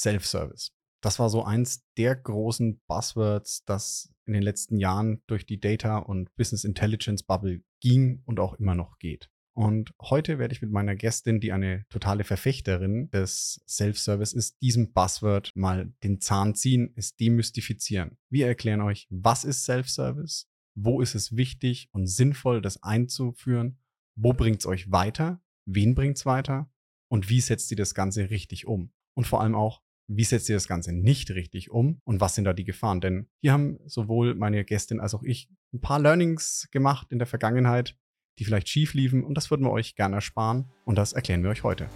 Self-Service. Das war so eins der großen Buzzwords, das in den letzten Jahren durch die Data und Business Intelligence Bubble ging und auch immer noch geht. Und heute werde ich mit meiner Gästin, die eine totale Verfechterin des Self-Service ist, diesem Buzzword mal den Zahn ziehen, es demystifizieren. Wir erklären euch, was ist Self-Service, wo ist es wichtig und sinnvoll, das einzuführen, wo bringt es euch weiter, wen bringt es weiter und wie setzt ihr das Ganze richtig um. Und vor allem auch, wie setzt ihr das Ganze nicht richtig um und was sind da die Gefahren? Denn hier haben sowohl meine Gästin als auch ich ein paar Learnings gemacht in der Vergangenheit, die vielleicht schief liefen und das würden wir euch gerne ersparen und das erklären wir euch heute.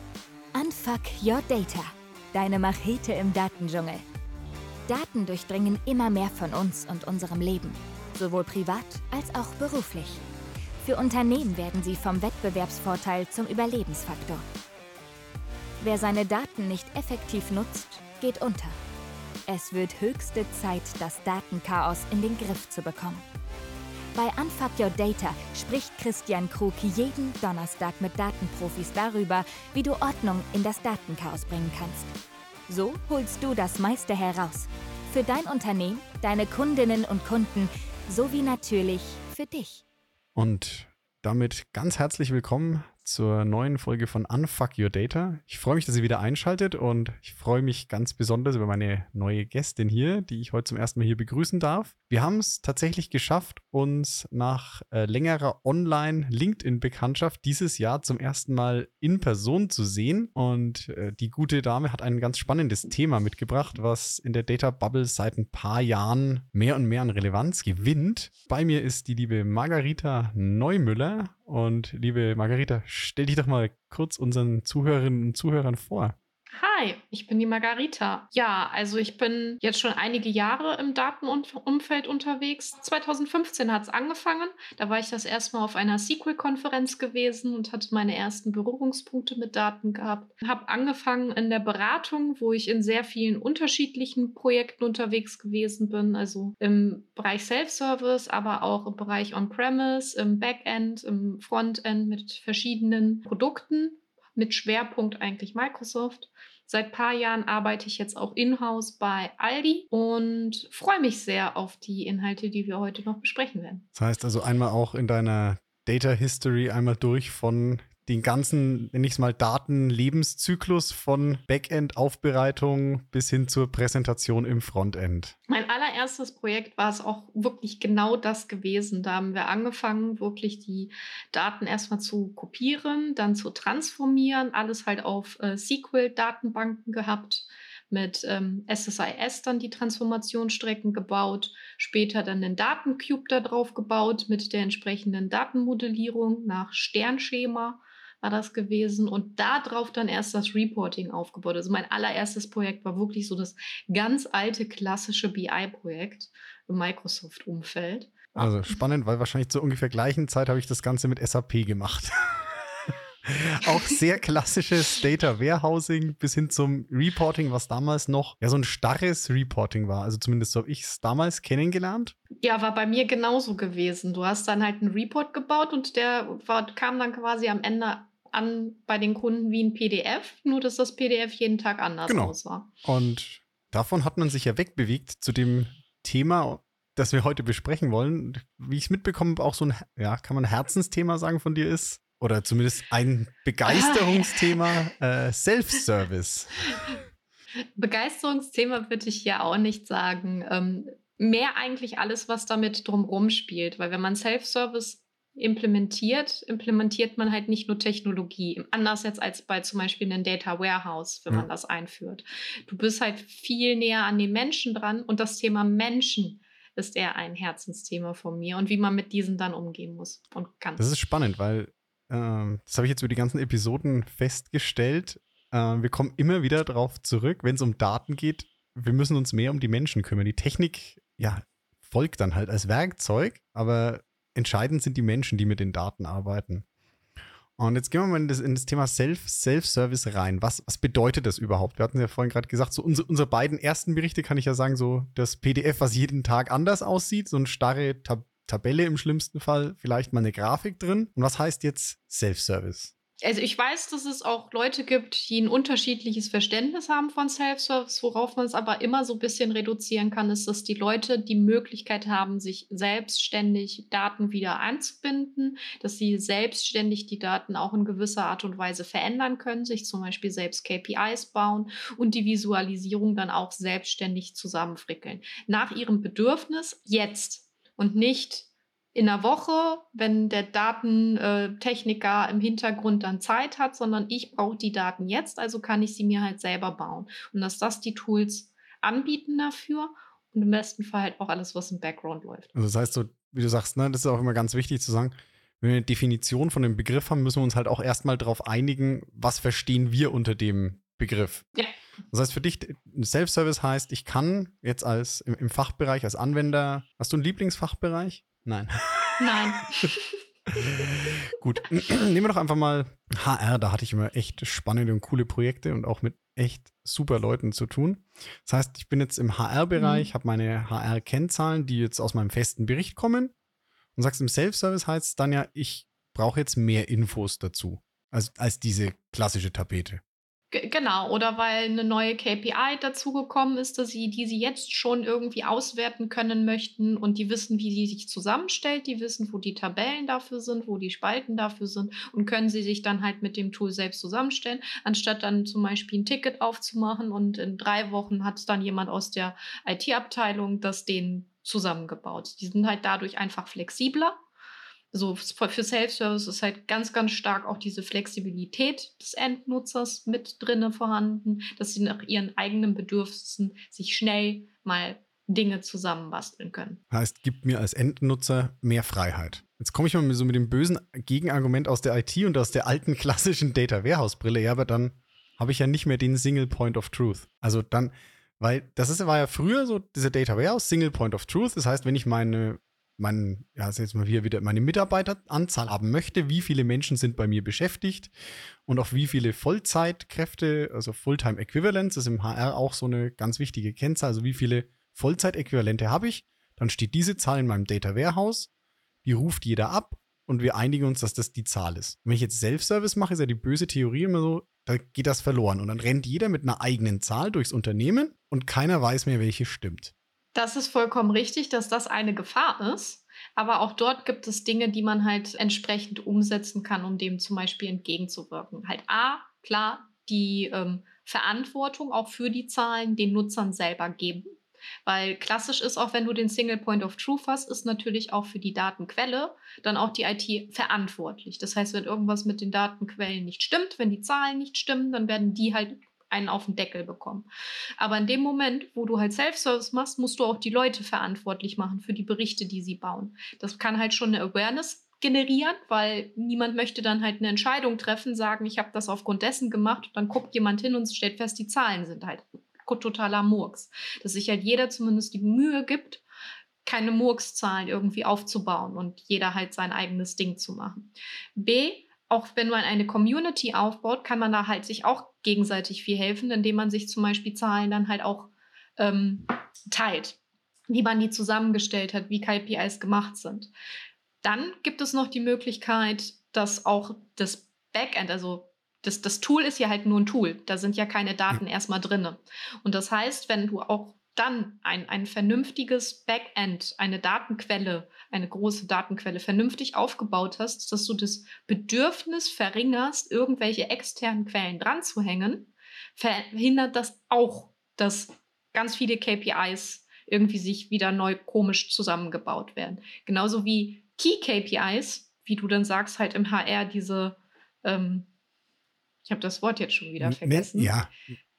Unfuck Your Data, deine Machete im Datendschungel. Daten durchdringen immer mehr von uns und unserem Leben, sowohl privat als auch beruflich. Für Unternehmen werden sie vom Wettbewerbsvorteil zum Überlebensfaktor. Wer seine Daten nicht effektiv nutzt, geht unter. Es wird höchste Zeit, das Datenchaos in den Griff zu bekommen. Bei Unfuck Your Data spricht Christian Krug jeden Donnerstag mit Datenprofis darüber, wie du Ordnung in das Datenchaos bringen kannst. So holst du das meiste heraus. Für dein Unternehmen, deine Kundinnen und Kunden sowie natürlich für dich. Und damit ganz herzlich willkommen zur neuen Folge von Unfuck Your Data. Ich freue mich, dass ihr wieder einschaltet und ich freue mich ganz besonders über meine neue Gästin hier, die ich heute zum ersten Mal hier begrüßen darf. Wir haben es tatsächlich geschafft, uns nach äh, längerer Online-LinkedIn-Bekanntschaft dieses Jahr zum ersten Mal in Person zu sehen. Und äh, die gute Dame hat ein ganz spannendes Thema mitgebracht, was in der Data Bubble seit ein paar Jahren mehr und mehr an Relevanz gewinnt. Bei mir ist die liebe Margarita Neumüller und liebe Margarita, stell dich doch mal kurz unseren Zuhörerinnen und Zuhörern vor. Hi, ich bin die Margarita. Ja, also ich bin jetzt schon einige Jahre im Datenumfeld unterwegs. 2015 hat es angefangen. Da war ich das erste Mal auf einer SQL-Konferenz gewesen und hatte meine ersten Berührungspunkte mit Daten gehabt. Habe angefangen in der Beratung, wo ich in sehr vielen unterschiedlichen Projekten unterwegs gewesen bin. Also im Bereich Self-Service, aber auch im Bereich On-Premise, im Backend, im Frontend mit verschiedenen Produkten mit Schwerpunkt eigentlich Microsoft. Seit ein paar Jahren arbeite ich jetzt auch in-house bei Aldi und freue mich sehr auf die Inhalte, die wir heute noch besprechen werden. Das heißt also einmal auch in deiner Data History einmal durch von den ganzen, nenne ich es mal, Datenlebenszyklus von Backend-Aufbereitung bis hin zur Präsentation im Frontend. Mein allererstes Projekt war es auch wirklich genau das gewesen. Da haben wir angefangen, wirklich die Daten erstmal zu kopieren, dann zu transformieren, alles halt auf äh, SQL-Datenbanken gehabt mit ähm, SSIS dann die Transformationsstrecken gebaut, später dann den Datencube da drauf gebaut mit der entsprechenden Datenmodellierung nach Sternschema war das gewesen und darauf dann erst das Reporting aufgebaut. Also mein allererstes Projekt war wirklich so das ganz alte klassische BI-Projekt im Microsoft-Umfeld. Also spannend, weil wahrscheinlich zur ungefähr gleichen Zeit habe ich das Ganze mit SAP gemacht. auch sehr klassisches Data Warehousing bis hin zum Reporting, was damals noch ja so ein starres Reporting war. Also zumindest so habe ich es damals kennengelernt. Ja, war bei mir genauso gewesen. Du hast dann halt einen Report gebaut und der war, kam dann quasi am Ende an bei den Kunden wie ein PDF, nur dass das PDF jeden Tag anders genau. aussah. Und davon hat man sich ja wegbewegt zu dem Thema, das wir heute besprechen wollen. Wie ich es mitbekomme, auch so ein, ja, kann man Herzensthema sagen von dir ist. Oder zumindest ein Begeisterungsthema, äh, Self-Service. Begeisterungsthema würde ich ja auch nicht sagen. Ähm, mehr eigentlich alles, was damit drumherum spielt. Weil wenn man Self-Service implementiert, implementiert man halt nicht nur Technologie. Anders jetzt als bei zum Beispiel einem Data Warehouse, wenn man das einführt. Du bist halt viel näher an den Menschen dran und das Thema Menschen ist eher ein Herzensthema von mir und wie man mit diesen dann umgehen muss und kann. Das ist spannend, weil äh, das habe ich jetzt über die ganzen Episoden festgestellt. Äh, wir kommen immer wieder darauf zurück, wenn es um Daten geht. Wir müssen uns mehr um die Menschen kümmern. Die Technik, ja, folgt dann halt als Werkzeug, aber entscheidend sind die Menschen, die mit den Daten arbeiten. Und jetzt gehen wir mal in das, in das Thema Self, Self-Service rein. Was, was bedeutet das überhaupt? Wir hatten ja vorhin gerade gesagt, so unsere, unsere beiden ersten Berichte kann ich ja sagen, so das PDF, was jeden Tag anders aussieht, so eine starre Tab Tabelle im schlimmsten Fall, vielleicht mal eine Grafik drin. Und was heißt jetzt Self-Service? Also ich weiß, dass es auch Leute gibt, die ein unterschiedliches Verständnis haben von Self-Service. Worauf man es aber immer so ein bisschen reduzieren kann, ist, dass die Leute die Möglichkeit haben, sich selbstständig Daten wieder einzubinden, dass sie selbstständig die Daten auch in gewisser Art und Weise verändern können, sich zum Beispiel selbst KPIs bauen und die Visualisierung dann auch selbstständig zusammenfrickeln. Nach ihrem Bedürfnis jetzt und nicht in einer Woche, wenn der Datentechniker im Hintergrund dann Zeit hat, sondern ich brauche die Daten jetzt, also kann ich sie mir halt selber bauen. Und dass das die Tools anbieten dafür und im besten Fall halt auch alles, was im Background läuft. Also das heißt so, wie du sagst, ne, das ist auch immer ganz wichtig zu sagen, wenn wir eine Definition von dem Begriff haben, müssen wir uns halt auch erstmal darauf einigen, was verstehen wir unter dem Begriff. Ja. Das heißt, für dich, Self-Service heißt, ich kann jetzt als im, im Fachbereich, als Anwender, hast du einen Lieblingsfachbereich? Nein. Nein. Gut, nehmen wir doch einfach mal HR. Da hatte ich immer echt spannende und coole Projekte und auch mit echt super Leuten zu tun. Das heißt, ich bin jetzt im HR-Bereich, mhm. habe meine HR-Kennzahlen, die jetzt aus meinem festen Bericht kommen. Und sagst, im Self-Service heißt es dann ja, ich brauche jetzt mehr Infos dazu, als, als diese klassische Tapete genau, oder weil eine neue KPI dazugekommen ist, dass sie, die sie jetzt schon irgendwie auswerten können möchten und die wissen, wie sie sich zusammenstellt, die wissen, wo die Tabellen dafür sind, wo die Spalten dafür sind und können sie sich dann halt mit dem Tool selbst zusammenstellen, anstatt dann zum Beispiel ein Ticket aufzumachen und in drei Wochen hat dann jemand aus der IT-Abteilung das denen zusammengebaut. Die sind halt dadurch einfach flexibler so für Self-Service ist halt ganz, ganz stark auch diese Flexibilität des Endnutzers mit drinne vorhanden, dass sie nach ihren eigenen Bedürfnissen sich schnell mal Dinge zusammenbasteln können. Heißt, gibt mir als Endnutzer mehr Freiheit. Jetzt komme ich mal so mit dem bösen Gegenargument aus der IT und aus der alten klassischen Data Warehouse Brille, ja, aber dann habe ich ja nicht mehr den Single Point of Truth. Also dann, weil das ist, war ja früher so diese Data Warehouse Single Point of Truth. Das heißt, wenn ich meine mein, ja, jetzt mal hier wieder meine Mitarbeiteranzahl haben möchte, wie viele Menschen sind bei mir beschäftigt und auch wie viele Vollzeitkräfte, also Fulltime Equivalents, ist im HR auch so eine ganz wichtige Kennzahl, also wie viele Vollzeitäquivalente habe ich, dann steht diese Zahl in meinem Data Warehouse, die ruft jeder ab und wir einigen uns, dass das die Zahl ist. Wenn ich jetzt Self-Service mache, ist ja die böse Theorie immer so, da geht das verloren und dann rennt jeder mit einer eigenen Zahl durchs Unternehmen und keiner weiß mehr, welche stimmt. Das ist vollkommen richtig, dass das eine Gefahr ist. Aber auch dort gibt es Dinge, die man halt entsprechend umsetzen kann, um dem zum Beispiel entgegenzuwirken. Halt A, klar, die ähm, Verantwortung auch für die Zahlen den Nutzern selber geben. Weil klassisch ist auch, wenn du den Single Point of Truth hast, ist natürlich auch für die Datenquelle dann auch die IT verantwortlich. Das heißt, wenn irgendwas mit den Datenquellen nicht stimmt, wenn die Zahlen nicht stimmen, dann werden die halt einen auf den Deckel bekommen. Aber in dem Moment, wo du halt Self-Service machst, musst du auch die Leute verantwortlich machen für die Berichte, die sie bauen. Das kann halt schon eine Awareness generieren, weil niemand möchte dann halt eine Entscheidung treffen, sagen, ich habe das aufgrund dessen gemacht. dann guckt jemand hin und stellt fest, die Zahlen sind halt totaler Murks. Dass sich halt jeder zumindest die Mühe gibt, keine Murkszahlen irgendwie aufzubauen und jeder halt sein eigenes Ding zu machen. B, auch wenn man eine Community aufbaut, kann man da halt sich auch gegenseitig viel helfen, indem man sich zum Beispiel Zahlen dann halt auch ähm, teilt, wie man die zusammengestellt hat, wie KPIs gemacht sind. Dann gibt es noch die Möglichkeit, dass auch das Backend, also das, das Tool ist ja halt nur ein Tool, da sind ja keine Daten erstmal drin. Und das heißt, wenn du auch dann ein, ein vernünftiges Backend, eine Datenquelle, eine große Datenquelle vernünftig aufgebaut hast, dass du das Bedürfnis verringerst, irgendwelche externen Quellen dran zu hängen, verhindert das auch, dass ganz viele KPIs irgendwie sich wieder neu komisch zusammengebaut werden. Genauso wie Key KPIs, wie du dann sagst, halt im HR diese ähm, ich habe das Wort jetzt schon wieder vergessen. Ja,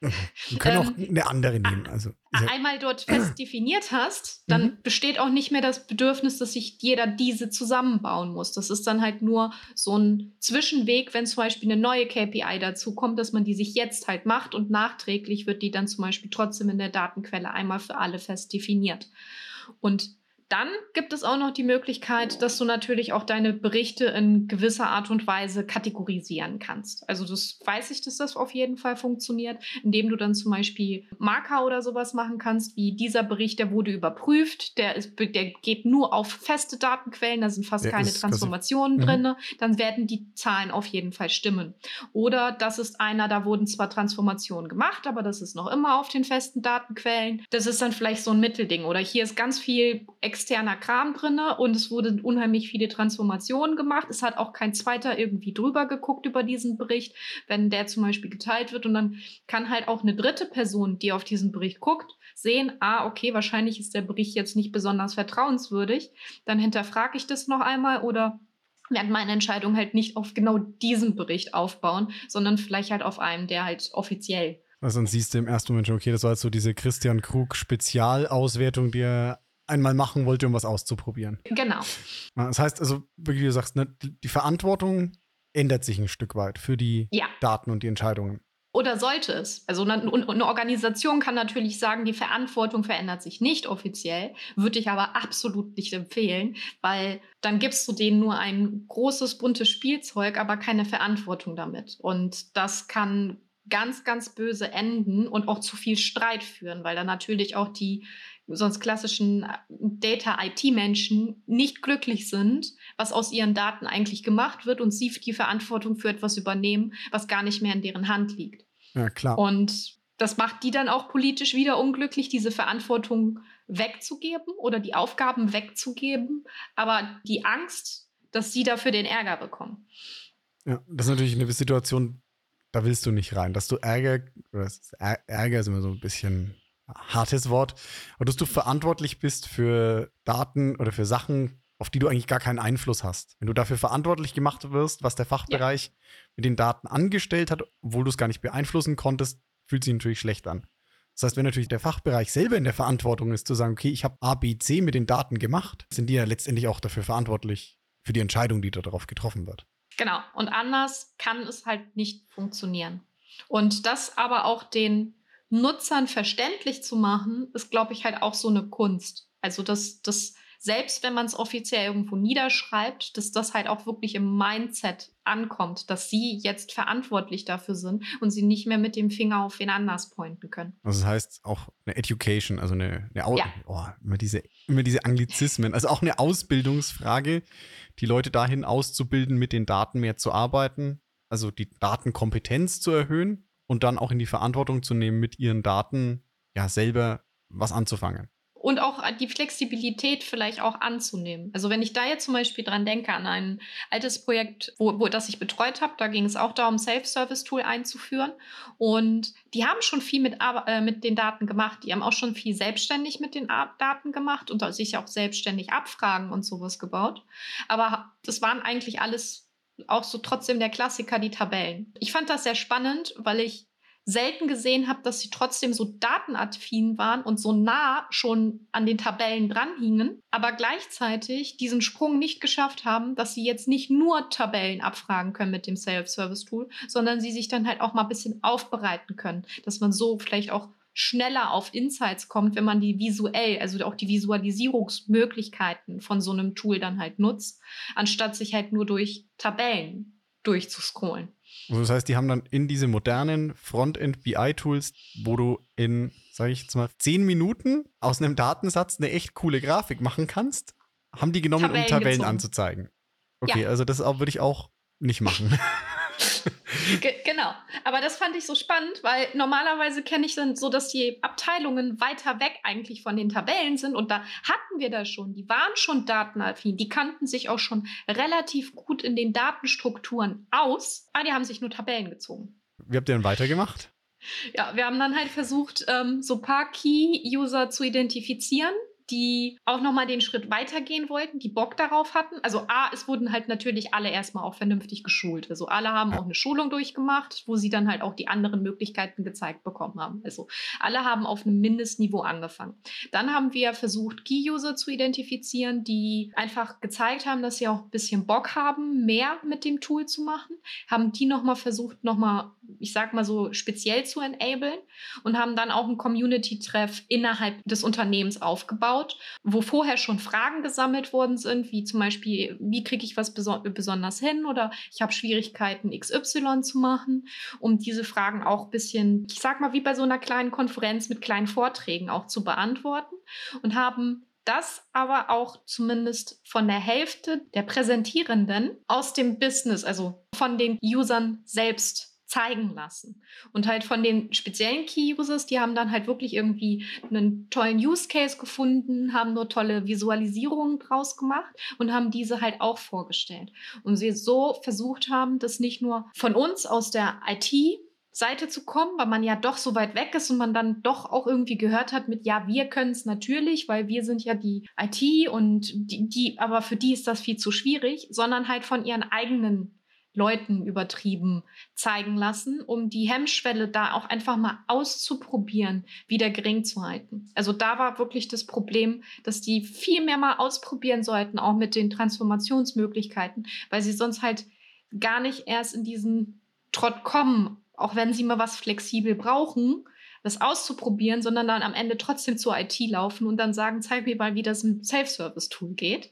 wir können ähm, auch eine andere nehmen. Also, einmal dort fest definiert hast, dann mhm. besteht auch nicht mehr das Bedürfnis, dass sich jeder diese zusammenbauen muss. Das ist dann halt nur so ein Zwischenweg, wenn zum Beispiel eine neue KPI dazu kommt, dass man die sich jetzt halt macht und nachträglich wird die dann zum Beispiel trotzdem in der Datenquelle einmal für alle fest definiert. Und dann gibt es auch noch die Möglichkeit, dass du natürlich auch deine Berichte in gewisser Art und Weise kategorisieren kannst. Also das weiß ich, dass das auf jeden Fall funktioniert, indem du dann zum Beispiel Marker oder sowas machen kannst, wie dieser Bericht, der wurde überprüft, der, ist, der geht nur auf feste Datenquellen, da sind fast der keine Transformationen mhm. drin, dann werden die Zahlen auf jeden Fall stimmen. Oder das ist einer, da wurden zwar Transformationen gemacht, aber das ist noch immer auf den festen Datenquellen. Das ist dann vielleicht so ein Mittelding. Oder hier ist ganz viel externer Kram drin und es wurden unheimlich viele Transformationen gemacht. Es hat auch kein zweiter irgendwie drüber geguckt über diesen Bericht, wenn der zum Beispiel geteilt wird. Und dann kann halt auch eine dritte Person, die auf diesen Bericht guckt, sehen, ah, okay, wahrscheinlich ist der Bericht jetzt nicht besonders vertrauenswürdig. Dann hinterfrage ich das noch einmal oder werde meine Entscheidung halt nicht auf genau diesen Bericht aufbauen, sondern vielleicht halt auf einem, der halt offiziell also dann siehst du im ersten Moment schon, okay, das war jetzt so diese Christian Krug Spezialauswertung, die er einmal machen wollte, um was auszuprobieren. Genau. Das heißt also, wie du sagst, ne, die Verantwortung ändert sich ein Stück weit für die ja. Daten und die Entscheidungen. Oder sollte es? Also eine, eine Organisation kann natürlich sagen, die Verantwortung verändert sich nicht offiziell, würde ich aber absolut nicht empfehlen, weil dann gibst du denen nur ein großes, buntes Spielzeug, aber keine Verantwortung damit. Und das kann ganz, ganz böse enden und auch zu viel Streit führen, weil dann natürlich auch die sonst klassischen äh, Data-IT-Menschen nicht glücklich sind, was aus ihren Daten eigentlich gemacht wird und sie die Verantwortung für etwas übernehmen, was gar nicht mehr in deren Hand liegt. Ja, klar. Und das macht die dann auch politisch wieder unglücklich, diese Verantwortung wegzugeben oder die Aufgaben wegzugeben, aber die Angst, dass sie dafür den Ärger bekommen. Ja, das ist natürlich eine Situation, da willst du nicht rein. Dass du Ärger, oder Ärger ist immer so ein bisschen hartes Wort, aber dass du verantwortlich bist für Daten oder für Sachen, auf die du eigentlich gar keinen Einfluss hast. Wenn du dafür verantwortlich gemacht wirst, was der Fachbereich ja. mit den Daten angestellt hat, obwohl du es gar nicht beeinflussen konntest, fühlt sich natürlich schlecht an. Das heißt, wenn natürlich der Fachbereich selber in der Verantwortung ist, zu sagen, okay, ich habe A, B, C mit den Daten gemacht, sind die ja letztendlich auch dafür verantwortlich, für die Entscheidung, die darauf getroffen wird. Genau. Und anders kann es halt nicht funktionieren. Und das aber auch den Nutzern verständlich zu machen, ist, glaube ich, halt auch so eine Kunst. Also, dass das selbst wenn man es offiziell irgendwo niederschreibt, dass das halt auch wirklich im Mindset ankommt, dass sie jetzt verantwortlich dafür sind und sie nicht mehr mit dem Finger auf wen anders pointen können. Also das heißt auch eine Education, also eine, eine Au ja. oh, immer, diese, immer diese Anglizismen, also auch eine Ausbildungsfrage, die Leute dahin auszubilden, mit den Daten mehr zu arbeiten, also die Datenkompetenz zu erhöhen und dann auch in die Verantwortung zu nehmen, mit ihren Daten ja selber was anzufangen und auch die Flexibilität vielleicht auch anzunehmen. Also wenn ich da jetzt zum Beispiel dran denke an ein altes Projekt, wo, wo das ich betreut habe, da ging es auch darum, Self-Service-Tool einzuführen. Und die haben schon viel mit, äh, mit den Daten gemacht. Die haben auch schon viel selbstständig mit den Daten gemacht und sich auch selbstständig Abfragen und sowas gebaut. Aber das waren eigentlich alles auch so trotzdem der Klassiker, die Tabellen. Ich fand das sehr spannend, weil ich selten gesehen habe, dass sie trotzdem so datenaffin waren und so nah schon an den Tabellen dranhingen, aber gleichzeitig diesen Sprung nicht geschafft haben, dass sie jetzt nicht nur Tabellen abfragen können mit dem Self-Service-Tool, sondern sie sich dann halt auch mal ein bisschen aufbereiten können, dass man so vielleicht auch schneller auf Insights kommt, wenn man die visuell, also auch die Visualisierungsmöglichkeiten von so einem Tool dann halt nutzt, anstatt sich halt nur durch Tabellen durchzuscrollen. Also das heißt, die haben dann in diese modernen Frontend-BI-Tools, wo du in, sage ich jetzt mal, zehn Minuten aus einem Datensatz eine echt coole Grafik machen kannst, haben die genommen, Tabellen um Tabellen gezogen. anzuzeigen. Okay, ja. also das würde ich auch nicht machen. genau. Aber das fand ich so spannend, weil normalerweise kenne ich dann so, dass die Abteilungen weiter weg eigentlich von den Tabellen sind. Und da hatten wir das schon. Die waren schon datenaffin. Die kannten sich auch schon relativ gut in den Datenstrukturen aus. Aber die haben sich nur Tabellen gezogen. Wie habt ihr dann weitergemacht? Ja, wir haben dann halt versucht, ähm, so ein paar Key-User zu identifizieren, die auch nochmal den Schritt weitergehen wollten, die Bock darauf hatten. Also A, es wurden halt natürlich alle erstmal auch vernünftig geschult. Also alle haben auch eine Schulung durchgemacht, wo sie dann halt auch die anderen Möglichkeiten gezeigt bekommen haben. Also alle haben auf einem Mindestniveau angefangen. Dann haben wir versucht, Key-User zu identifizieren, die einfach gezeigt haben, dass sie auch ein bisschen Bock haben, mehr mit dem Tool zu machen. Haben die nochmal versucht, nochmal ich sag mal so, speziell zu enablen und haben dann auch einen Community-Treff innerhalb des Unternehmens aufgebaut, wo vorher schon Fragen gesammelt worden sind, wie zum Beispiel, wie kriege ich was beso besonders hin oder ich habe Schwierigkeiten, XY zu machen, um diese Fragen auch ein bisschen, ich sag mal, wie bei so einer kleinen Konferenz mit kleinen Vorträgen auch zu beantworten und haben das aber auch zumindest von der Hälfte der Präsentierenden aus dem Business, also von den Usern selbst zeigen lassen. Und halt von den speziellen Key-Users, die haben dann halt wirklich irgendwie einen tollen Use-Case gefunden, haben nur tolle Visualisierungen draus gemacht und haben diese halt auch vorgestellt. Und sie so versucht haben, das nicht nur von uns aus der IT Seite zu kommen, weil man ja doch so weit weg ist und man dann doch auch irgendwie gehört hat mit, ja, wir können es natürlich, weil wir sind ja die IT und die, die, aber für die ist das viel zu schwierig, sondern halt von ihren eigenen Leuten übertrieben zeigen lassen, um die Hemmschwelle da auch einfach mal auszuprobieren, wieder gering zu halten. Also da war wirklich das Problem, dass die viel mehr mal ausprobieren sollten, auch mit den Transformationsmöglichkeiten, weil sie sonst halt gar nicht erst in diesen Trott kommen, auch wenn sie mal was flexibel brauchen, das auszuprobieren, sondern dann am Ende trotzdem zur IT laufen und dann sagen, zeig mir mal, wie das im Self-Service-Tool geht.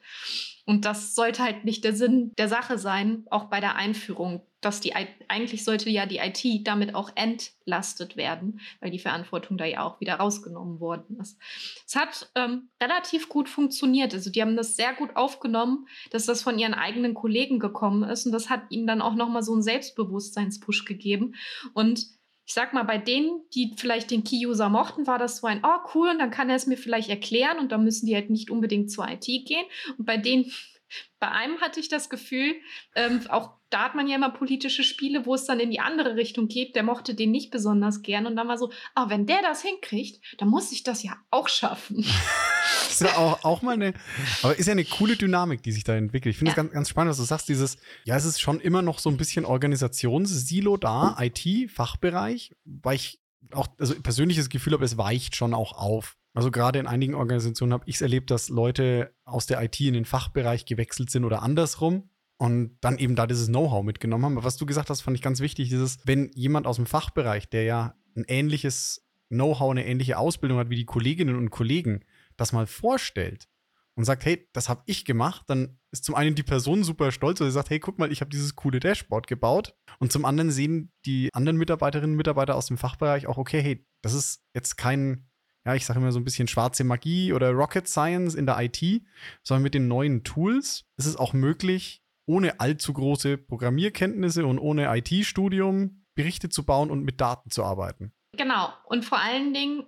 Und das sollte halt nicht der Sinn der Sache sein, auch bei der Einführung, dass die eigentlich sollte ja die IT damit auch entlastet werden, weil die Verantwortung da ja auch wieder rausgenommen worden ist. Es hat ähm, relativ gut funktioniert. Also die haben das sehr gut aufgenommen, dass das von ihren eigenen Kollegen gekommen ist und das hat ihnen dann auch nochmal so einen Selbstbewusstseinspush gegeben. Und ich sag mal, bei denen, die vielleicht den Key-User mochten, war das so ein, oh cool, und dann kann er es mir vielleicht erklären und dann müssen die halt nicht unbedingt zur IT gehen. Und bei denen, bei einem hatte ich das Gefühl, ähm, auch da hat man ja immer politische Spiele, wo es dann in die andere Richtung geht. Der mochte den nicht besonders gern. Und dann war so, ah, wenn der das hinkriegt, dann muss ich das ja auch schaffen. das ist ja auch, auch mal eine, aber ist ja eine coole Dynamik, die sich da entwickelt. Ich finde es ja. ganz, ganz spannend, dass du sagst, dieses, ja, es ist schon immer noch so ein bisschen Organisationssilo da, IT, Fachbereich, weil ich auch, also persönliches Gefühl habe, es weicht schon auch auf. Also gerade in einigen Organisationen habe ich es erlebt, dass Leute aus der IT in den Fachbereich gewechselt sind oder andersrum und dann eben da dieses Know-how mitgenommen haben. Aber was du gesagt hast, fand ich ganz wichtig, dieses, wenn jemand aus dem Fachbereich, der ja ein ähnliches Know-how, eine ähnliche Ausbildung hat wie die Kolleginnen und Kollegen, das mal vorstellt und sagt, hey, das habe ich gemacht, dann ist zum einen die Person super stolz, weil sie sagt, hey, guck mal, ich habe dieses coole Dashboard gebaut. Und zum anderen sehen die anderen Mitarbeiterinnen und Mitarbeiter aus dem Fachbereich auch, okay, hey, das ist jetzt kein, ja, ich sage immer so ein bisschen schwarze Magie oder Rocket Science in der IT, sondern mit den neuen Tools ist es auch möglich, ohne allzu große Programmierkenntnisse und ohne IT-Studium Berichte zu bauen und mit Daten zu arbeiten. Genau. Und vor allen Dingen,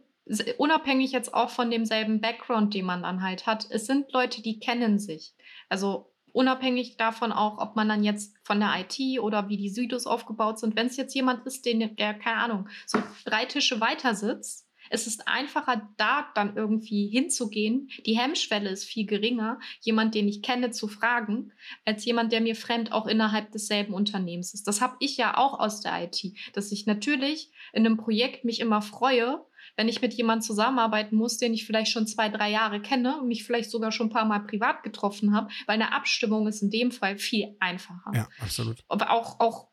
unabhängig jetzt auch von demselben Background, den man dann halt hat, es sind Leute, die kennen sich. Also unabhängig davon auch, ob man dann jetzt von der IT oder wie die Südos aufgebaut sind, wenn es jetzt jemand ist, den, der, keine Ahnung, so drei Tische weiter sitzt, es ist einfacher, da dann irgendwie hinzugehen. Die Hemmschwelle ist viel geringer, jemand, den ich kenne, zu fragen, als jemand, der mir fremd auch innerhalb desselben Unternehmens ist. Das habe ich ja auch aus der IT, dass ich natürlich in einem Projekt mich immer freue, wenn ich mit jemandem zusammenarbeiten muss, den ich vielleicht schon zwei, drei Jahre kenne und mich vielleicht sogar schon ein paar Mal privat getroffen habe, weil eine Abstimmung ist in dem Fall viel einfacher. Ja, absolut. Aber auch, auch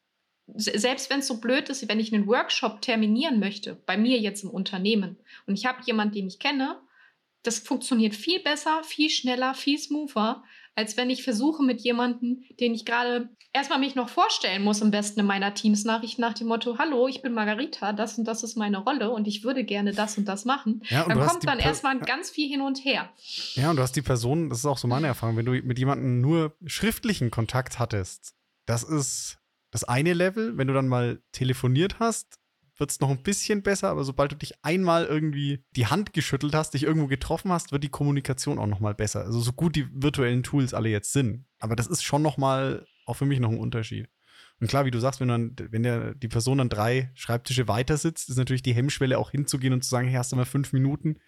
selbst wenn es so blöd ist, wenn ich einen Workshop terminieren möchte, bei mir jetzt im Unternehmen, und ich habe jemanden, den ich kenne, das funktioniert viel besser, viel schneller, viel smoother, als wenn ich versuche mit jemandem, den ich gerade erstmal mich noch vorstellen muss, am besten in meiner Teams-Nachricht nach dem Motto, hallo, ich bin Margarita, das und das ist meine Rolle und ich würde gerne das und das machen. Ja, dann kommt dann erstmal ganz viel hin und her. Ja, und du hast die Person, das ist auch so meine Erfahrung, wenn du mit jemandem nur schriftlichen Kontakt hattest, das ist das eine Level, wenn du dann mal telefoniert hast, wird es noch ein bisschen besser, aber sobald du dich einmal irgendwie die Hand geschüttelt hast, dich irgendwo getroffen hast, wird die Kommunikation auch noch mal besser. Also so gut die virtuellen Tools alle jetzt sind, aber das ist schon noch mal auch für mich noch ein Unterschied. Und klar, wie du sagst, wenn dann, wenn der, die Person dann drei Schreibtische weiter sitzt, ist natürlich die Hemmschwelle auch hinzugehen und zu sagen, hey, hast du mal fünf Minuten,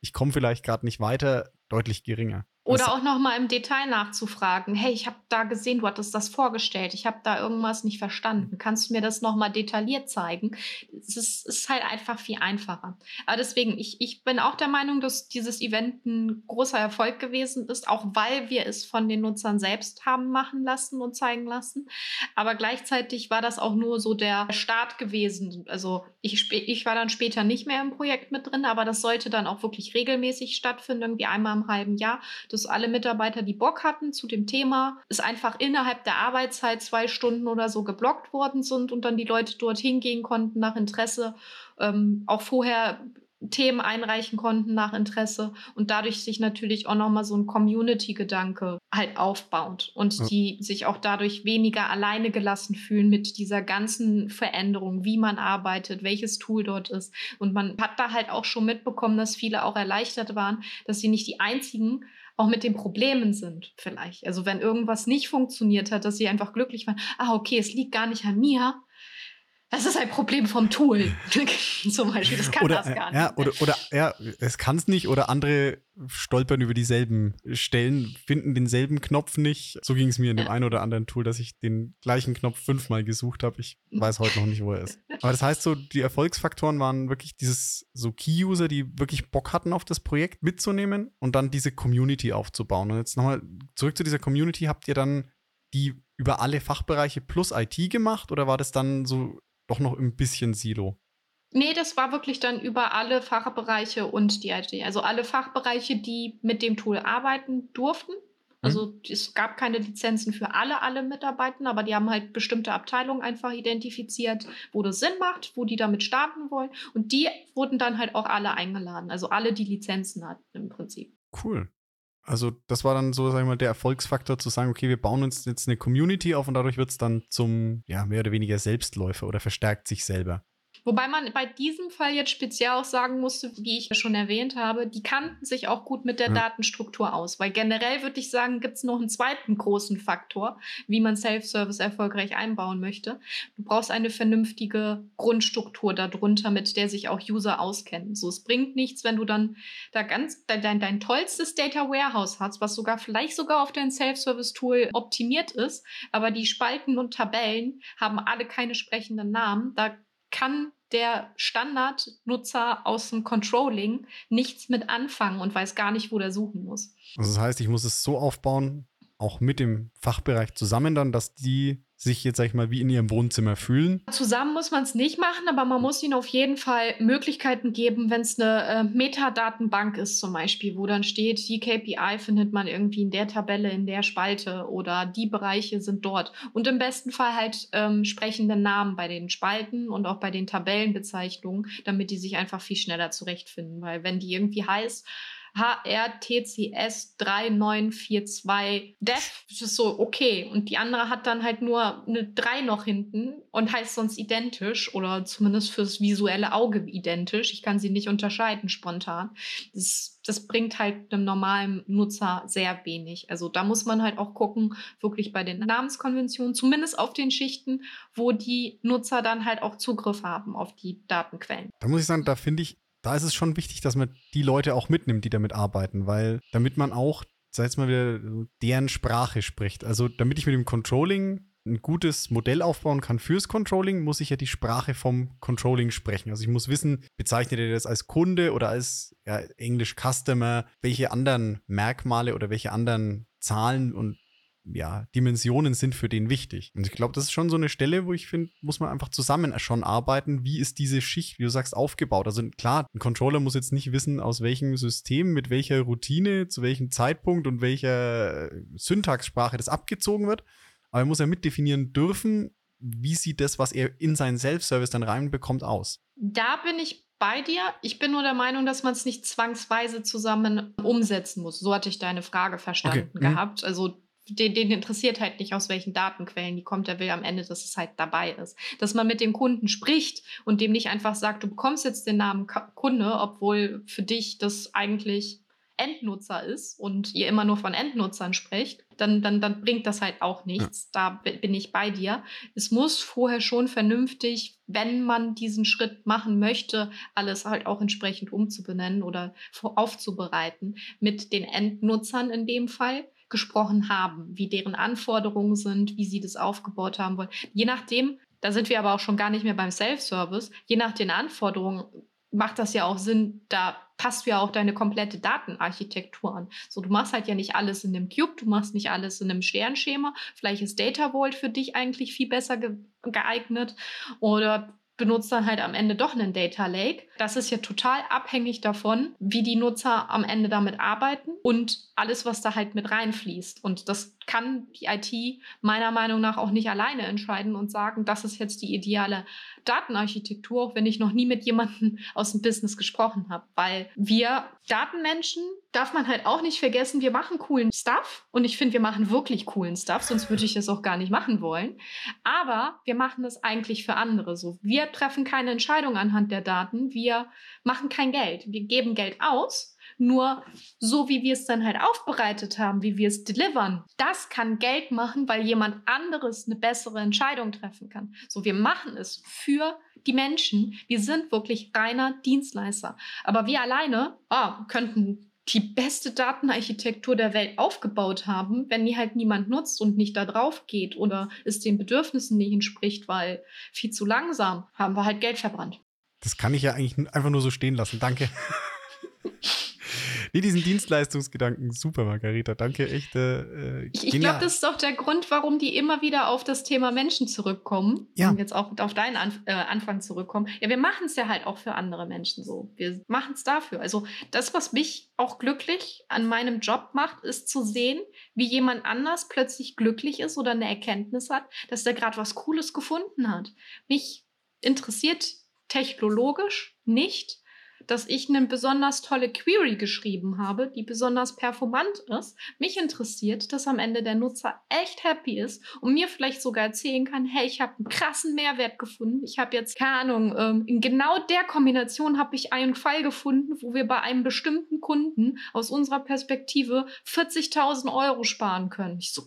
ich komme vielleicht gerade nicht weiter, deutlich geringer. Oder auch noch mal im Detail nachzufragen. Hey, ich habe da gesehen, du hattest das vorgestellt. Ich habe da irgendwas nicht verstanden. Kannst du mir das noch mal detailliert zeigen? Es ist, ist, halt einfach viel einfacher. Aber deswegen, ich, ich bin auch der Meinung, dass dieses Event ein großer Erfolg gewesen ist, auch weil wir es von den Nutzern selbst haben machen lassen und zeigen lassen. Aber gleichzeitig war das auch nur so der Start gewesen. Also ich, ich war dann später nicht mehr im Projekt mit drin, aber das sollte dann auch wirklich regelmäßig stattfinden, irgendwie einmal im halben Jahr dass alle Mitarbeiter, die Bock hatten zu dem Thema, es einfach innerhalb der Arbeitszeit zwei Stunden oder so geblockt worden sind und dann die Leute dorthin gehen konnten nach Interesse. Ähm, auch vorher Themen einreichen konnten nach Interesse und dadurch sich natürlich auch nochmal so ein Community-Gedanke halt aufbaut und ja. die sich auch dadurch weniger alleine gelassen fühlen mit dieser ganzen Veränderung, wie man arbeitet, welches Tool dort ist. Und man hat da halt auch schon mitbekommen, dass viele auch erleichtert waren, dass sie nicht die einzigen auch mit den Problemen sind vielleicht. Also wenn irgendwas nicht funktioniert hat, dass sie einfach glücklich waren, ah, okay, es liegt gar nicht an mir, das ist ein Problem vom Tool. Zum Beispiel, das kann oder, das gar nicht. Ja, oder, oder ja, es kann es nicht oder andere stolpern über dieselben Stellen, finden denselben Knopf nicht. So ging es mir in dem ja. einen oder anderen Tool, dass ich den gleichen Knopf fünfmal gesucht habe. Ich weiß heute noch nicht, wo er ist. Aber das heißt so, die Erfolgsfaktoren waren wirklich dieses so Key-User, die wirklich Bock hatten auf das Projekt mitzunehmen und dann diese Community aufzubauen. Und jetzt nochmal zurück zu dieser Community. Habt ihr dann die über alle Fachbereiche plus IT gemacht oder war das dann so doch noch ein bisschen Silo. Nee, das war wirklich dann über alle Fachbereiche und die IT. Also alle Fachbereiche, die mit dem Tool arbeiten durften. Also mhm. es gab keine Lizenzen für alle, alle Mitarbeiter, aber die haben halt bestimmte Abteilungen einfach identifiziert, wo das Sinn macht, wo die damit starten wollen. Und die wurden dann halt auch alle eingeladen. Also alle, die Lizenzen hatten im Prinzip. Cool. Also das war dann so, sag ich mal, der Erfolgsfaktor zu sagen, okay, wir bauen uns jetzt eine Community auf und dadurch wird es dann zum, ja, mehr oder weniger Selbstläufer oder verstärkt sich selber. Wobei man bei diesem Fall jetzt speziell auch sagen musste, wie ich schon erwähnt habe, die kannten sich auch gut mit der ja. Datenstruktur aus. Weil generell würde ich sagen, gibt es noch einen zweiten großen Faktor, wie man Self-Service erfolgreich einbauen möchte. Du brauchst eine vernünftige Grundstruktur darunter, mit der sich auch User auskennen. So, es bringt nichts, wenn du dann da ganz dein, dein, dein tollstes Data Warehouse hast, was sogar vielleicht sogar auf dein Self-Service-Tool optimiert ist, aber die Spalten und Tabellen haben alle keine sprechenden Namen. Da kann der Standardnutzer aus dem Controlling nichts mit anfangen und weiß gar nicht, wo der suchen muss. Also das heißt, ich muss es so aufbauen, auch mit dem Fachbereich zusammen dann, dass die sich jetzt, sag ich mal, wie in ihrem Wohnzimmer fühlen. Zusammen muss man es nicht machen, aber man muss ihnen auf jeden Fall Möglichkeiten geben, wenn es eine äh, Metadatenbank ist zum Beispiel, wo dann steht, die KPI findet man irgendwie in der Tabelle, in der Spalte oder die Bereiche sind dort. Und im besten Fall halt ähm, sprechende Namen bei den Spalten und auch bei den Tabellenbezeichnungen, damit die sich einfach viel schneller zurechtfinden. Weil wenn die irgendwie heißt, HRTCS 3942 Dev. Das ist so, okay. Und die andere hat dann halt nur eine 3 noch hinten und heißt sonst identisch oder zumindest fürs visuelle Auge identisch. Ich kann sie nicht unterscheiden spontan. Das, das bringt halt einem normalen Nutzer sehr wenig. Also da muss man halt auch gucken, wirklich bei den Namenskonventionen, zumindest auf den Schichten, wo die Nutzer dann halt auch Zugriff haben auf die Datenquellen. Da muss ich sagen, da finde ich da ist es schon wichtig, dass man die Leute auch mitnimmt, die damit arbeiten, weil damit man auch, sag jetzt mal wieder, deren Sprache spricht. Also damit ich mit dem Controlling ein gutes Modell aufbauen kann fürs Controlling, muss ich ja die Sprache vom Controlling sprechen. Also ich muss wissen, bezeichnet er das als Kunde oder als ja, Englisch Customer, welche anderen Merkmale oder welche anderen Zahlen und ja, Dimensionen sind für den wichtig. Und ich glaube, das ist schon so eine Stelle, wo ich finde, muss man einfach zusammen schon arbeiten. Wie ist diese Schicht, wie du sagst, aufgebaut? Also klar, ein Controller muss jetzt nicht wissen, aus welchem System, mit welcher Routine, zu welchem Zeitpunkt und welcher Syntaxsprache das abgezogen wird. Aber er muss ja mitdefinieren dürfen, wie sieht das, was er in seinen Self-Service dann reinbekommt, aus. Da bin ich bei dir. Ich bin nur der Meinung, dass man es nicht zwangsweise zusammen umsetzen muss. So hatte ich deine Frage verstanden okay. Mhm. gehabt. Also den, den interessiert halt nicht, aus welchen Datenquellen die kommt. Der will am Ende, dass es halt dabei ist. Dass man mit dem Kunden spricht und dem nicht einfach sagt, du bekommst jetzt den Namen Kunde, obwohl für dich das eigentlich Endnutzer ist und ihr immer nur von Endnutzern sprecht, dann, dann, dann bringt das halt auch nichts. Da bin ich bei dir. Es muss vorher schon vernünftig, wenn man diesen Schritt machen möchte, alles halt auch entsprechend umzubenennen oder aufzubereiten mit den Endnutzern in dem Fall gesprochen haben, wie deren Anforderungen sind, wie sie das aufgebaut haben wollen. Je nachdem, da sind wir aber auch schon gar nicht mehr beim Self-Service, je nach den Anforderungen macht das ja auch Sinn, da passt ja auch deine komplette Datenarchitektur an. So, du machst halt ja nicht alles in einem Cube, du machst nicht alles in einem Sternschema. Vielleicht ist Data Vault für dich eigentlich viel besser ge geeignet oder benutzt dann halt am Ende doch einen Data Lake. Das ist ja total abhängig davon, wie die Nutzer am Ende damit arbeiten und alles, was da halt mit reinfließt. Und das kann die IT meiner Meinung nach auch nicht alleine entscheiden und sagen, das ist jetzt die ideale Datenarchitektur, auch wenn ich noch nie mit jemandem aus dem Business gesprochen habe. Weil wir Datenmenschen, darf man halt auch nicht vergessen, wir machen coolen Stuff. Und ich finde, wir machen wirklich coolen Stuff, sonst würde ich das auch gar nicht machen wollen. Aber wir machen das eigentlich für andere so. Wir treffen keine Entscheidung anhand der Daten. Wir machen kein Geld. Wir geben Geld aus nur so, wie wir es dann halt aufbereitet haben, wie wir es delivern, das kann Geld machen, weil jemand anderes eine bessere Entscheidung treffen kann. So, wir machen es für die Menschen. Wir sind wirklich reiner Dienstleister. Aber wir alleine oh, könnten die beste Datenarchitektur der Welt aufgebaut haben, wenn die halt niemand nutzt und nicht da drauf geht oder es den Bedürfnissen nicht entspricht, weil viel zu langsam, haben wir halt Geld verbrannt. Das kann ich ja eigentlich einfach nur so stehen lassen. Danke. Nee, diesen Dienstleistungsgedanken, super, Margarita. Danke, echt. Äh, ich ich glaube, das ist auch der Grund, warum die immer wieder auf das Thema Menschen zurückkommen. Ja. Und jetzt auch auf deinen Anf äh, Anfang zurückkommen. Ja, wir machen es ja halt auch für andere Menschen so. Wir machen es dafür. Also das, was mich auch glücklich an meinem Job macht, ist zu sehen, wie jemand anders plötzlich glücklich ist oder eine Erkenntnis hat, dass der gerade was Cooles gefunden hat. Mich interessiert technologisch nicht, dass ich eine besonders tolle Query geschrieben habe, die besonders performant ist. Mich interessiert, dass am Ende der Nutzer echt happy ist und mir vielleicht sogar erzählen kann, hey, ich habe einen krassen Mehrwert gefunden. Ich habe jetzt, keine Ahnung, ähm, in genau der Kombination habe ich einen Fall gefunden, wo wir bei einem bestimmten Kunden aus unserer Perspektive 40.000 Euro sparen können. Ich so,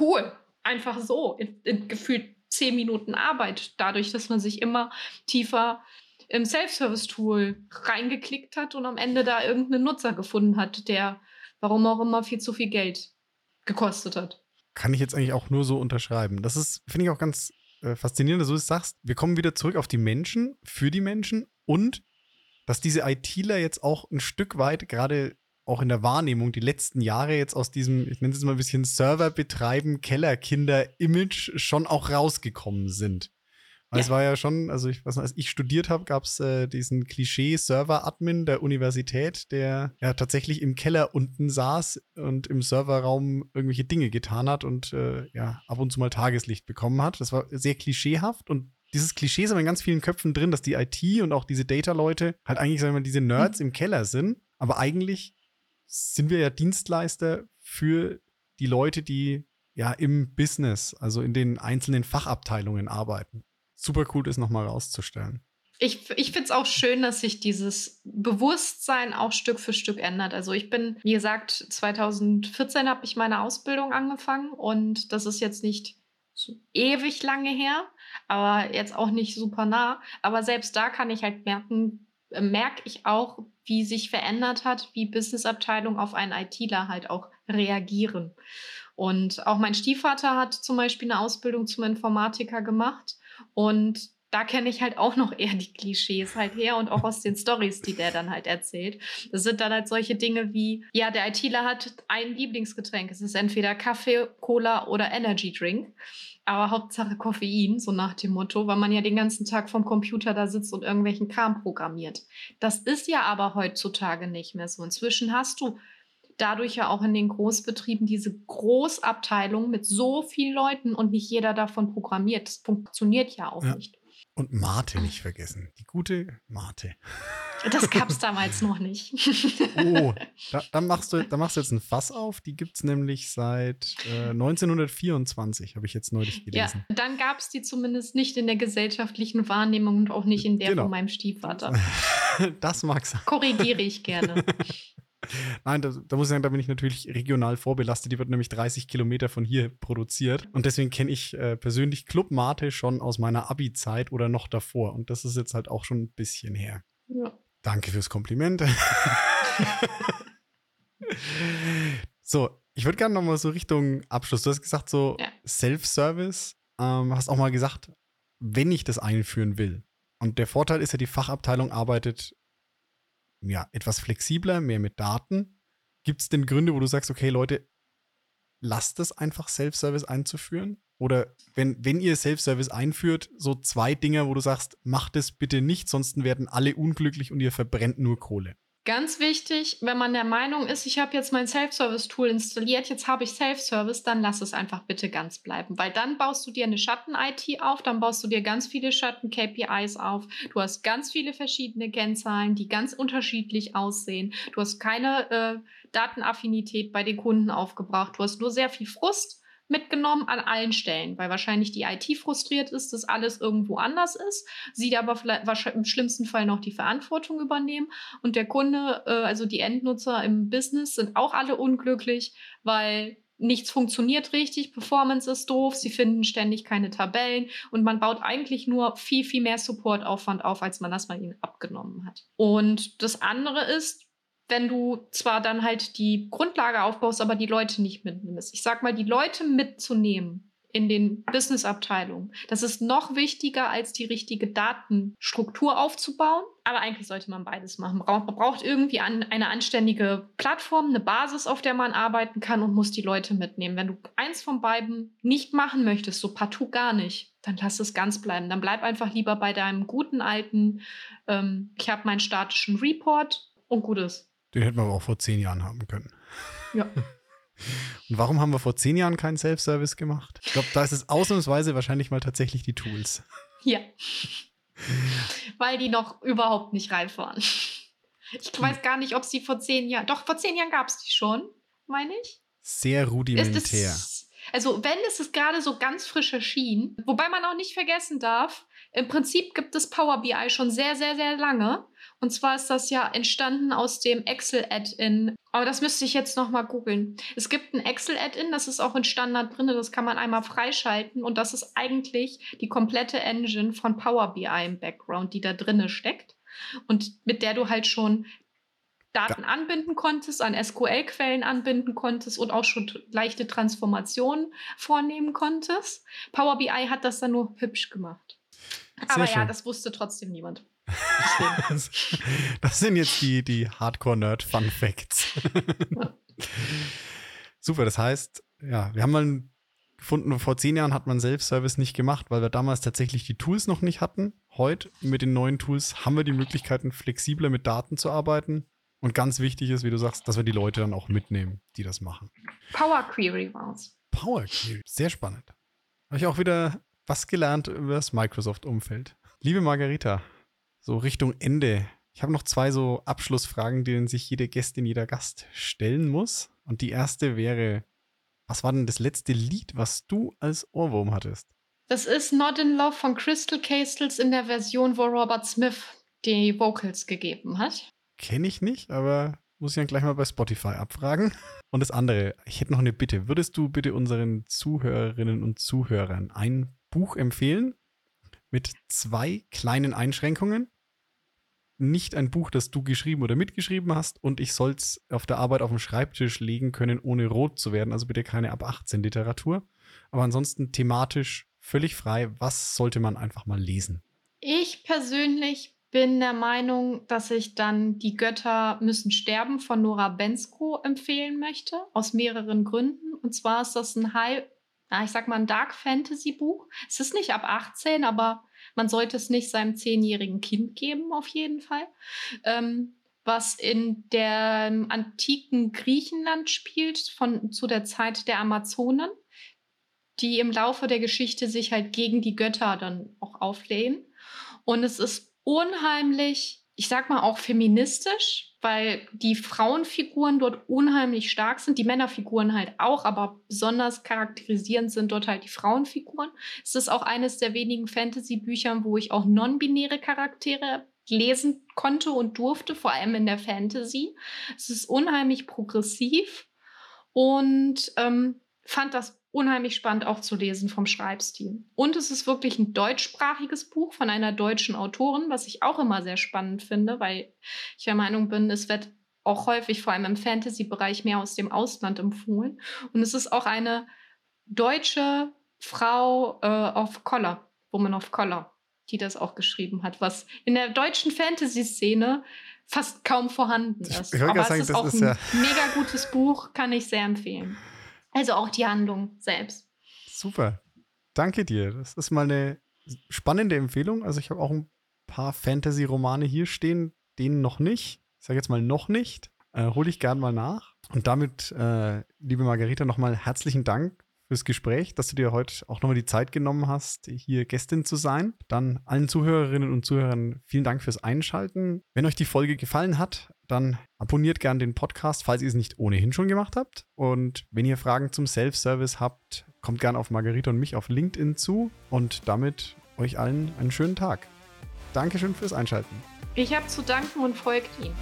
cool. Einfach so, in, in gefühlt zehn Minuten Arbeit, dadurch, dass man sich immer tiefer im Self-Service-Tool reingeklickt hat und am Ende da irgendeinen Nutzer gefunden hat, der warum auch immer viel zu viel Geld gekostet hat. Kann ich jetzt eigentlich auch nur so unterschreiben. Das ist, finde ich auch ganz äh, faszinierend, dass du es sagst. Wir kommen wieder zurück auf die Menschen, für die Menschen und dass diese ITler jetzt auch ein Stück weit gerade auch in der Wahrnehmung die letzten Jahre jetzt aus diesem, ich nenne es mal ein bisschen Server betreiben, Kellerkinder-Image schon auch rausgekommen sind. Weil ja. es war ja schon, also ich weiß noch, als ich studiert habe, gab es äh, diesen Klischee-Server-Admin der Universität, der ja tatsächlich im Keller unten saß und im Serverraum irgendwelche Dinge getan hat und äh, ja ab und zu mal Tageslicht bekommen hat. Das war sehr klischeehaft und dieses Klischee ist aber in ganz vielen Köpfen drin, dass die IT und auch diese Data-Leute halt eigentlich, sagen wir mal, diese Nerds mhm. im Keller sind. Aber eigentlich sind wir ja Dienstleister für die Leute, die ja im Business, also in den einzelnen Fachabteilungen arbeiten super cool ist, nochmal rauszustellen. Ich, ich finde es auch schön, dass sich dieses Bewusstsein auch Stück für Stück ändert. Also ich bin, wie gesagt, 2014 habe ich meine Ausbildung angefangen und das ist jetzt nicht so ewig lange her, aber jetzt auch nicht super nah. Aber selbst da kann ich halt merken, äh, merke ich auch, wie sich verändert hat, wie Businessabteilungen auf einen ITler halt auch reagieren. Und auch mein Stiefvater hat zum Beispiel eine Ausbildung zum Informatiker gemacht. Und da kenne ich halt auch noch eher die Klischees halt her und auch aus den Stories, die der dann halt erzählt. Das sind dann halt solche Dinge wie, ja, der ITler hat ein Lieblingsgetränk. Es ist entweder Kaffee, Cola oder Energy Drink. Aber Hauptsache Koffein, so nach dem Motto, weil man ja den ganzen Tag vom Computer da sitzt und irgendwelchen Kram programmiert. Das ist ja aber heutzutage nicht mehr so. Inzwischen hast du dadurch ja auch in den Großbetrieben diese Großabteilung mit so vielen Leuten und nicht jeder davon programmiert. Das funktioniert ja auch ja. nicht. Und Mate nicht vergessen. Die gute Mate. Das gab es damals noch nicht. oh, da, da, machst du, da machst du jetzt ein Fass auf. Die gibt es nämlich seit äh, 1924, habe ich jetzt neulich gelesen. Ja, dann gab es die zumindest nicht in der gesellschaftlichen Wahrnehmung und auch nicht in der genau. von meinem Stiefvater. Das mag sein. Korrigiere ich gerne. Nein, da, da, muss ich sagen, da bin ich natürlich regional vorbelastet. Die wird nämlich 30 Kilometer von hier produziert. Und deswegen kenne ich äh, persönlich Club Mate schon aus meiner Abi-Zeit oder noch davor. Und das ist jetzt halt auch schon ein bisschen her. Ja. Danke fürs Kompliment. so, ich würde gerne nochmal so Richtung Abschluss. Du hast gesagt, so ja. Self-Service. Ähm, hast auch mal gesagt, wenn ich das einführen will. Und der Vorteil ist ja, die Fachabteilung arbeitet ja, etwas flexibler, mehr mit Daten. Gibt es denn Gründe, wo du sagst, okay, Leute, lasst es einfach, Self-Service einzuführen? Oder wenn, wenn ihr Self-Service einführt, so zwei Dinge, wo du sagst, macht es bitte nicht, sonst werden alle unglücklich und ihr verbrennt nur Kohle. Ganz wichtig, wenn man der Meinung ist, ich habe jetzt mein Self-Service-Tool installiert, jetzt habe ich Self-Service, dann lass es einfach bitte ganz bleiben. Weil dann baust du dir eine Schatten-IT auf, dann baust du dir ganz viele Schatten-KPIs auf. Du hast ganz viele verschiedene Kennzahlen, die ganz unterschiedlich aussehen. Du hast keine äh, Datenaffinität bei den Kunden aufgebracht. Du hast nur sehr viel Frust mitgenommen an allen Stellen, weil wahrscheinlich die IT frustriert ist, dass alles irgendwo anders ist, sie aber vielleicht im schlimmsten Fall noch die Verantwortung übernehmen und der Kunde, äh, also die Endnutzer im Business sind auch alle unglücklich, weil nichts funktioniert richtig, Performance ist doof, sie finden ständig keine Tabellen und man baut eigentlich nur viel, viel mehr Supportaufwand auf, als man das mal ihnen abgenommen hat. Und das andere ist, wenn du zwar dann halt die Grundlage aufbaust, aber die Leute nicht mitnimmst. Ich sag mal, die Leute mitzunehmen in den Business-Abteilungen. Das ist noch wichtiger, als die richtige Datenstruktur aufzubauen. Aber eigentlich sollte man beides machen. Man braucht irgendwie eine anständige Plattform, eine Basis, auf der man arbeiten kann und muss die Leute mitnehmen. Wenn du eins von beiden nicht machen möchtest, so partout gar nicht, dann lass es ganz bleiben. Dann bleib einfach lieber bei deinem guten alten, ähm, ich habe meinen statischen Report und gut ist. Den hätten wir aber auch vor zehn Jahren haben können. Ja. Und warum haben wir vor zehn Jahren keinen Self-Service gemacht? Ich glaube, da ist es ausnahmsweise wahrscheinlich mal tatsächlich die Tools. Ja. Weil die noch überhaupt nicht reif waren. Ich weiß gar nicht, ob sie vor zehn Jahren. Doch, vor zehn Jahren gab es die schon, meine ich. Sehr rudimentär. Es, also, wenn es gerade so ganz frisch erschienen, wobei man auch nicht vergessen darf, im Prinzip gibt es Power BI schon sehr, sehr, sehr lange. Und zwar ist das ja entstanden aus dem Excel-Add-in. Aber das müsste ich jetzt nochmal googeln. Es gibt ein Excel-Add-in, das ist auch in Standard drin, das kann man einmal freischalten. Und das ist eigentlich die komplette Engine von Power BI im Background, die da drinne steckt. Und mit der du halt schon Daten anbinden konntest, an SQL-Quellen anbinden konntest und auch schon leichte Transformationen vornehmen konntest. Power BI hat das dann nur hübsch gemacht. Sehr Aber schön. ja, das wusste trotzdem niemand. das sind jetzt die, die Hardcore-Nerd-Fun-Facts. Super, das heißt, ja, wir haben mal gefunden, vor zehn Jahren hat man Self-Service nicht gemacht, weil wir damals tatsächlich die Tools noch nicht hatten. Heute mit den neuen Tools haben wir die Möglichkeiten, flexibler mit Daten zu arbeiten. Und ganz wichtig ist, wie du sagst, dass wir die Leute dann auch mitnehmen, die das machen. Power Query war's. Power Query, sehr spannend. Habe ich auch wieder was gelernt über das Microsoft-Umfeld. Liebe Margarita, so Richtung Ende. Ich habe noch zwei so Abschlussfragen, denen sich jede Gästin, jeder Gast stellen muss. Und die erste wäre, was war denn das letzte Lied, was du als Ohrwurm hattest? Das ist Not in Love von Crystal Castles in der Version, wo Robert Smith die Vocals gegeben hat. Kenne ich nicht, aber muss ich dann gleich mal bei Spotify abfragen. Und das andere, ich hätte noch eine Bitte. Würdest du bitte unseren Zuhörerinnen und Zuhörern ein Buch empfehlen mit zwei kleinen Einschränkungen? nicht ein Buch, das du geschrieben oder mitgeschrieben hast und ich soll es auf der Arbeit auf dem Schreibtisch legen können, ohne rot zu werden. Also bitte keine ab 18 Literatur. Aber ansonsten thematisch völlig frei. Was sollte man einfach mal lesen? Ich persönlich bin der Meinung, dass ich dann Die Götter müssen sterben von Nora Bensko empfehlen möchte, aus mehreren Gründen. Und zwar ist das ein High, ich sag mal ein Dark Fantasy Buch. Es ist nicht ab 18, aber man sollte es nicht seinem zehnjährigen Kind geben, auf jeden Fall. Ähm, was in dem antiken Griechenland spielt, von, zu der Zeit der Amazonen, die im Laufe der Geschichte sich halt gegen die Götter dann auch auflehnen. Und es ist unheimlich, ich sag mal auch feministisch, weil die Frauenfiguren dort unheimlich stark sind, die Männerfiguren halt auch, aber besonders charakterisierend sind dort halt die Frauenfiguren. Es ist auch eines der wenigen Fantasy-Büchern, wo ich auch non-binäre Charaktere lesen konnte und durfte, vor allem in der Fantasy. Es ist unheimlich progressiv und ähm, fand das unheimlich spannend auch zu lesen vom Schreibstil. Und es ist wirklich ein deutschsprachiges Buch von einer deutschen Autorin, was ich auch immer sehr spannend finde, weil ich der Meinung bin, es wird auch häufig, vor allem im Fantasy-Bereich, mehr aus dem Ausland empfohlen. Und es ist auch eine deutsche Frau äh, of Color, Woman of Color, die das auch geschrieben hat, was in der deutschen Fantasy-Szene fast kaum vorhanden ist. Ich Aber sagen, es ist auch ist ein ja mega gutes Buch, kann ich sehr empfehlen. Also auch die Handlung selbst. Super. Danke dir. Das ist mal eine spannende Empfehlung. Also ich habe auch ein paar Fantasy-Romane hier stehen, denen noch nicht. Ich sage jetzt mal noch nicht. Äh, Hole ich gern mal nach. Und damit, äh, liebe Margarita, nochmal herzlichen Dank fürs Gespräch, dass du dir heute auch nochmal die Zeit genommen hast, hier Gästin zu sein. Dann allen Zuhörerinnen und Zuhörern vielen Dank fürs Einschalten. Wenn euch die Folge gefallen hat, dann abonniert gern den Podcast, falls ihr es nicht ohnehin schon gemacht habt. Und wenn ihr Fragen zum Self-Service habt, kommt gern auf Margarita und mich auf LinkedIn zu. Und damit euch allen einen schönen Tag. Dankeschön fürs Einschalten. Ich habe zu danken und folgt ihm.